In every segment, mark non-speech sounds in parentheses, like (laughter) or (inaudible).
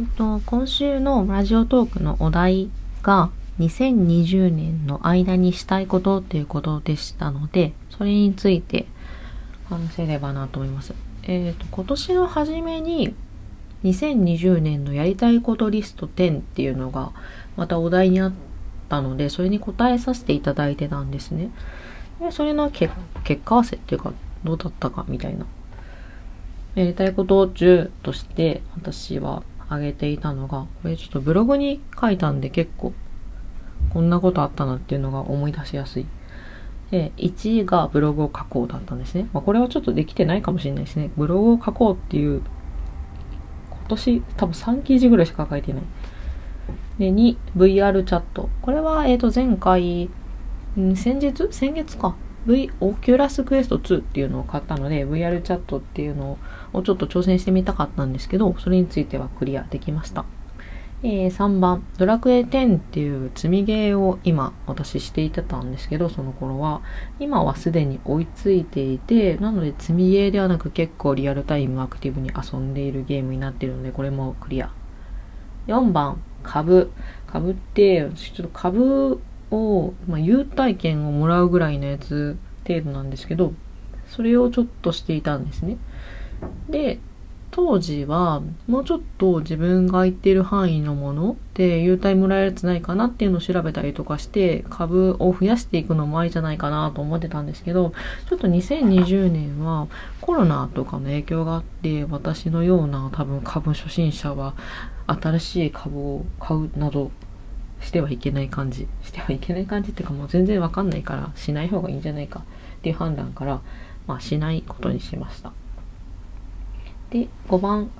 えっと、今週のラジオトークのお題が2020年の間にしたいことっていうことでしたので、それについて話せればなと思います。えっ、と、今年の初めに2020年のやりたいことリスト10っていうのがまたお題にあったので、それに答えさせていただいてたんですね。でそれの結結果合わせっていうか、どうだったかみたいな。やりたいこと10として私は挙げていたのが、これちょっとブログに書いたんで結構こんなことあったなっていうのが思い出しやすい。で、1位がブログを書こうだったんですね。まあ、これはちょっとできてないかもしれないですね。ブログを書こうっていう、今年多分3記事ぐらいしか書いてない。で、2、VR チャット。これは、えっ、ー、と、前回、ん先日？先月か。V、オキュラスクエスト2っていうのを買ったので、VR チャットっていうのをちょっと挑戦してみたかったんですけど、それについてはクリアできました。えー、3番、ドラクエ10っていう積みゲーを今私していてたんですけど、その頃は。今はすでに追いついていて、なので積みゲーではなく結構リアルタイムアクティブに遊んでいるゲームになっているので、これもクリア。4番、株。株って、ちょっと株を、まあ、優待券をもらうぐらいのやつ程度なんですけど、それをちょっとしていたんですね。で、当時はもうちょっと自分が言っている範囲のもので優待もらえるやつないかなっていうのを調べたりとかして株を増やしていくのもありじゃないかなと思ってたんですけどちょっと2020年はコロナとかの影響があって私のような多分株初心者は新しい株を買うなどしてはいけない感じしてはいけない感じっていうかもう全然わかんないからしない方がいいんじゃないかっていう判断からまあしないことにしました。で、5番、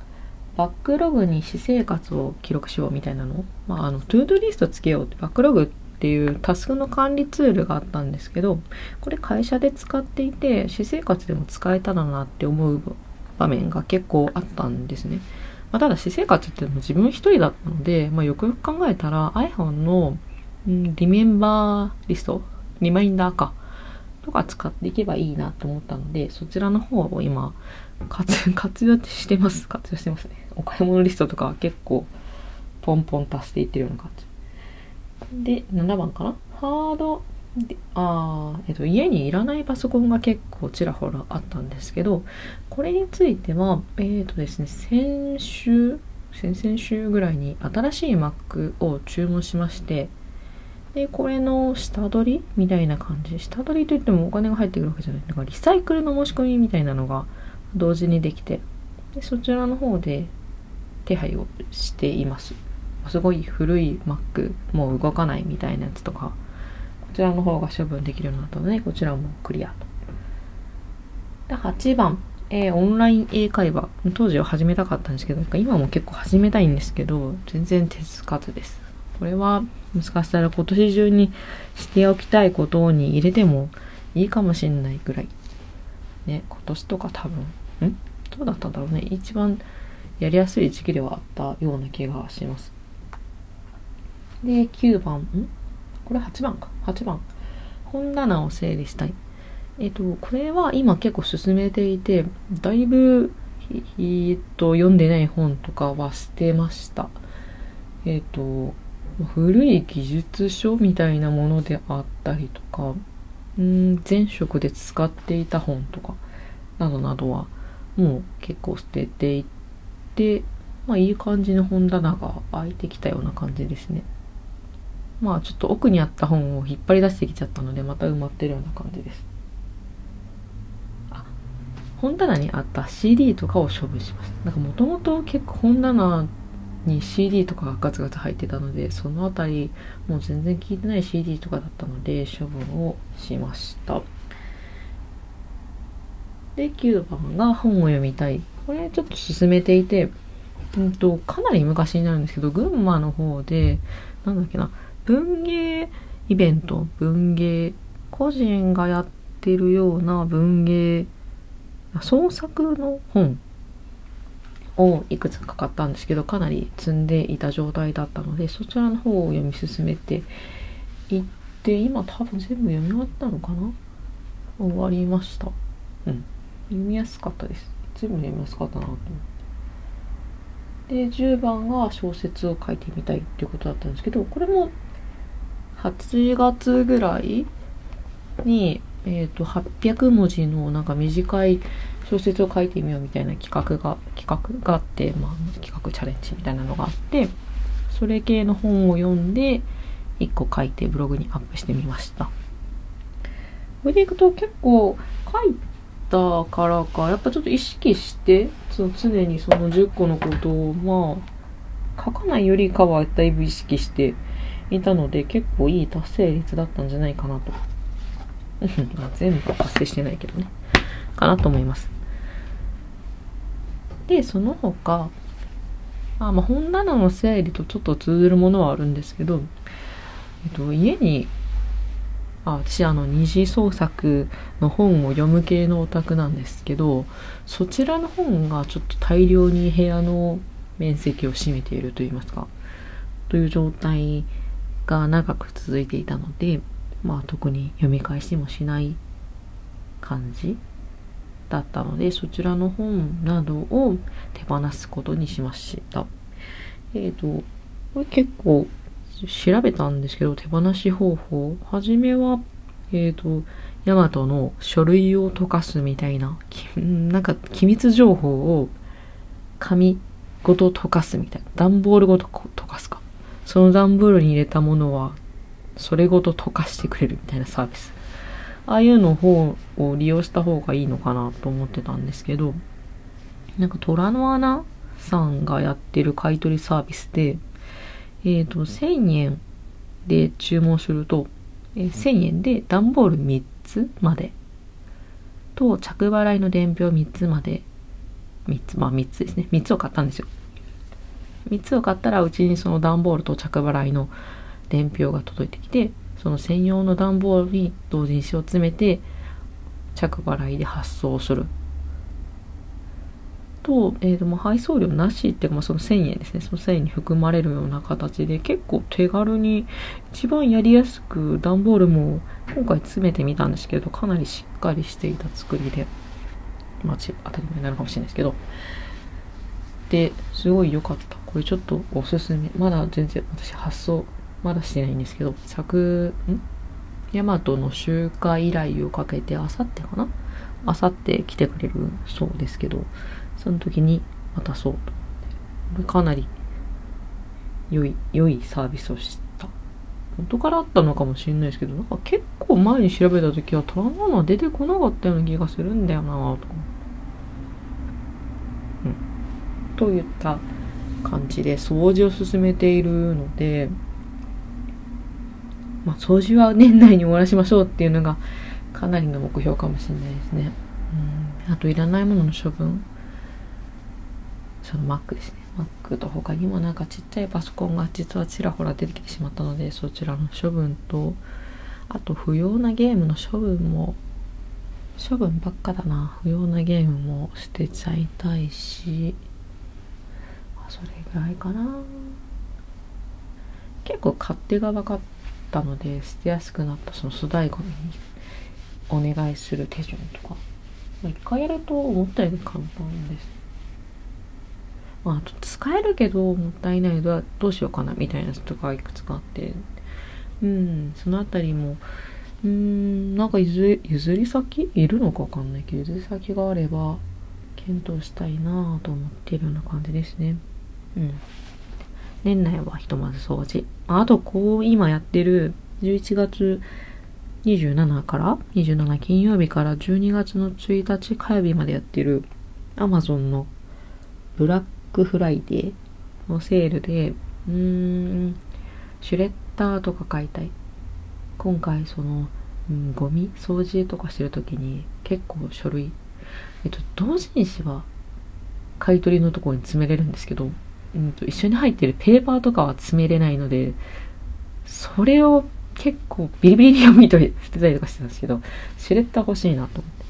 バックログに私生活を記録しようみたいなの？まあ、あの、トゥードリストつけようって、バックログっていうタスクの管理ツールがあったんですけど、これ会社で使っていて、私生活でも使えたらなって思う場面が結構あったんですね。まあ、ただ私生活っても自分一人だったので、まあ、よくよく考えたら iPhone の、ん、リメンバーリストリマインダーか。とか使っていけばいいなと思ったので、そちらの方を今、活 (laughs) 活用してます。活用してますね。お買い物リストとかは結構ポンポン足していってるような感じ。で、7番かな？ハード、であえっと、家にいらないパソコンが結構ちらほらあったんですけど、これについては、え、ー、とですね、先週、先々週ぐらいに新しい Mac を注文しまして、で、これの下取りみたいな感じ。下取りといってもお金が入ってくるわけじゃない。だからリサイクルの申し込みみたいなのが同時にできてでそちらの方で手配をしていますすごい古い Mac もう動かないみたいなやつとかちらの方が処分できるようになったのでこちらもクリアと。で8番。えー、オンライン英会話当時は始めたかったんですけど今も結構始めたいんですけど全然手つかずです。これはもしかしたら今年中にしておきたいことに入れてもいいかもしれないぐらい。ね今年とか多分ん？どうだったんだろうね。一番やりやすい時期ではあったような気がします。で9番。ん？これ8番か。8番。本棚を整理したい。えっ、とこれは今結構進めていてだいぶえっと読んでない本とかは捨てました。えっ、と古い技術書みたいなものであったりとかうん前職で使っていた本とかなどなどはもう結構捨てていってまあいい感じの本棚が開いてきたような感じですね。まあちょっと奥にあった本を引っ張り出してきちゃったのでまた埋まってるような感じです。あ本棚にあった CD とかを処分しましたなんかもともと結構本棚に CD とかがガツガツ入ってたのでそのあたりもう全然聞いてない CD とかだったので処分をしました。で9番が本を読みたい。これちょっと進めていてうんとかなり昔になるんですけど群馬の方でなんだっけな文芸イベント文芸個人がやってるような文芸創作の本をいくつか買ったんですけどかなり積んでいた状態だったのでそちらの方を読み進めていって今多分全部読み終わったのかな？終わりました。うん。読みやすかったです。全部読みやすかったなと思って。で10番が小説を書いてみたいっていうことだったんですけどこれも8月ぐらいに、えーと、800文字のなんか短い小説を書いてみようみたいな企画が企画があって、まあ、企画チャレンジみたいなのがあってそれ系の本を読んで1個書いてブログにアップしてみました。これでいくと結構書いたからかやっぱちょっと意識してその常にその10個のことをまあ書かないよりかはだいぶ意識していたので結構いい達成率だったんじゃないかなと。(laughs) 全部達成してないけどね。かなと思います。でその他あまあ本棚の整理とちょっと通ずるものはあるんですけど、えっと、家にあ私あの二次創作の本を読む系のオタクなんですけどそちらの本がちょっと大量に部屋の面積を占めているといいますかという状態が長く続いていたのでまあ特に読み返しもしない感じだったのでそちらの本などを手放すことにしましたえっ、ー、とこれ結構調べたんですけど、手放し方法。はじめは、えっ、ー、と、ヤマトの書類を溶かすみたいな、(laughs) なんか機密情報を紙ごと溶かすみたいな。段ボールごと溶。その段ボールに入れたものは、それごと溶かしてくれるみたいなサービス。ああいうの方を利用した方がいいのかなと思ってたんですけど、なんか虎の穴さんがやってる買い取りサービスで、えっ、ー、と、1000円で注文すると、えー、1000円で段ボール3つまで。と着払いの伝票3つまで。3つまあ3つですね。3つを買ったんですよ。3つを買ったらうちにその段ボールと着払いの伝票が届いてきてその専用の段ボールに同時に塩を詰めて着払いで発送すると、えー、とも配送料なしっていうか、まあ、その1000円ですね。その1000円に含まれるような形で、結構手軽に、一番やりやすく、段ボールも今回詰めてみたんですけど、かなりしっかりしていた作りで、まあ、当たり前なのかもしれないですけど、で、すごい良かった。これちょっとおすすめ。まだ全然私発送、まだしてないんですけど、着、ん？ヤマトの集会依頼をかけて、あさってかな？あさって来てくれるそうですけど、その時に渡そうと思って。かなり良い、良いサービスをした。元からあったのかもしれないですけど、なんか結構前に調べた時はトランマー出てこなかったような気がするんだよなぁとうん。といった感じで掃除を進めているので、まあ、掃除は年内に終わらしましょうっていうのがかなりの目標かもしれないですね。うん、あといらないものの処分。その Mac ですね。Mac と他にもなんかちっちゃいパソコンが実はちらほら出てきてしまったのでそちらの処分とあと不要なゲームの処分も処分ばっかだな。不要なゲームも捨てちゃいたいしそれぐらいかな。結構勝手が分かったので捨てやすくなったその粗大ごみにお願いする手順とか。一回やると思ったより簡単です。まあ、と使えるけどもったいないのはどうしようかなみたいな人がいくつかあって。うんそのあたりもうんなんか譲り先？いるのかわかんないけど譲り先があれば検討したいなと思ってるような感じですね。うん。年内はひとまず掃除。あとこう今やってる11月27から27金曜日から12月の1日火曜日までやってる Amazon のブラックフライデーのセールで、うーん、シュレッダーとか買いたい。今回その、うん、ゴミ掃除とかしてる時に結構書類、えっと、同人誌は買い取りのところに詰めれるんですけど、うんと、一緒に入ってるペーパーとかは詰めれないので、それを結構ビリビリを見といて捨てたりとかしてたんですけど、シュレッダー欲しいなと思って。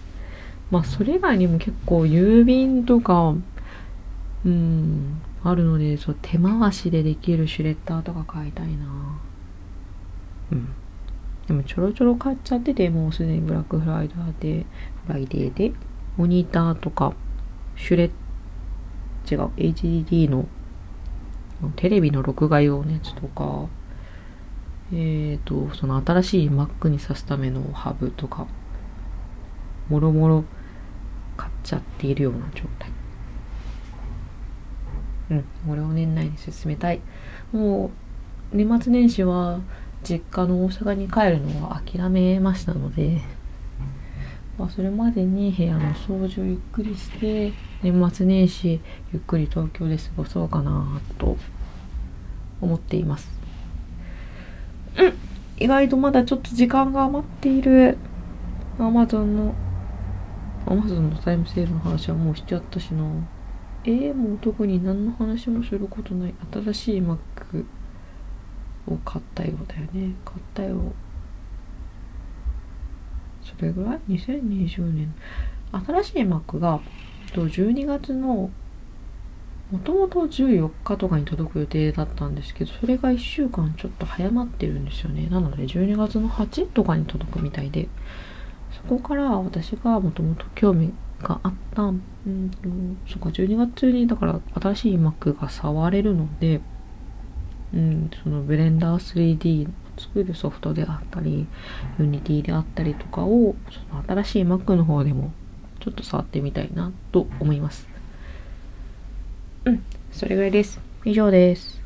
まあそれ以外にも結構郵便とかうん、あるので、そう、手回しでできるシュレッダーとか買いたいなうん。でもちょろちょろ買っちゃってて、もうすでにブラックフライダーで、フライデーで、モニターとか、シュレッ、違う、HDD のテレビの録画用のやつとか、えっ、ー、と、その新しい Mac に挿すためのハブとか、もろもろ買っちゃっているような状態。うん、これを年内に進めたい。もう、年末年始は実家の大阪に帰るのは諦めましたので、まあ、それまでに部屋の掃除をゆっくりして、年末年始ゆっくり東京で過ごそうかなと思っています。うん、意外とまだちょっと時間が余っている Amazon の Amazon のタイムセールの話はもうしちゃったしな。えー、もう特に何の話もすることない。新しい Mac を買ったようだよね。買ったよ。それぐらい ?2020 年。新しい Mac が12月のもともと14日とかに届く予定だったんですけど、それが1週間ちょっと早まってるんですよね。なので12月の8とかに届くみたいで、そこから私がもともと興味があった、うんそっか、12月中にだから新しい Mac が触れるので、うん、そのブレンダー 3D 作るソフトであったり、Unity であったりとかを、その新しい Mac の方でもちょっと触ってみたいなと思います。うん、それぐらいです。以上です。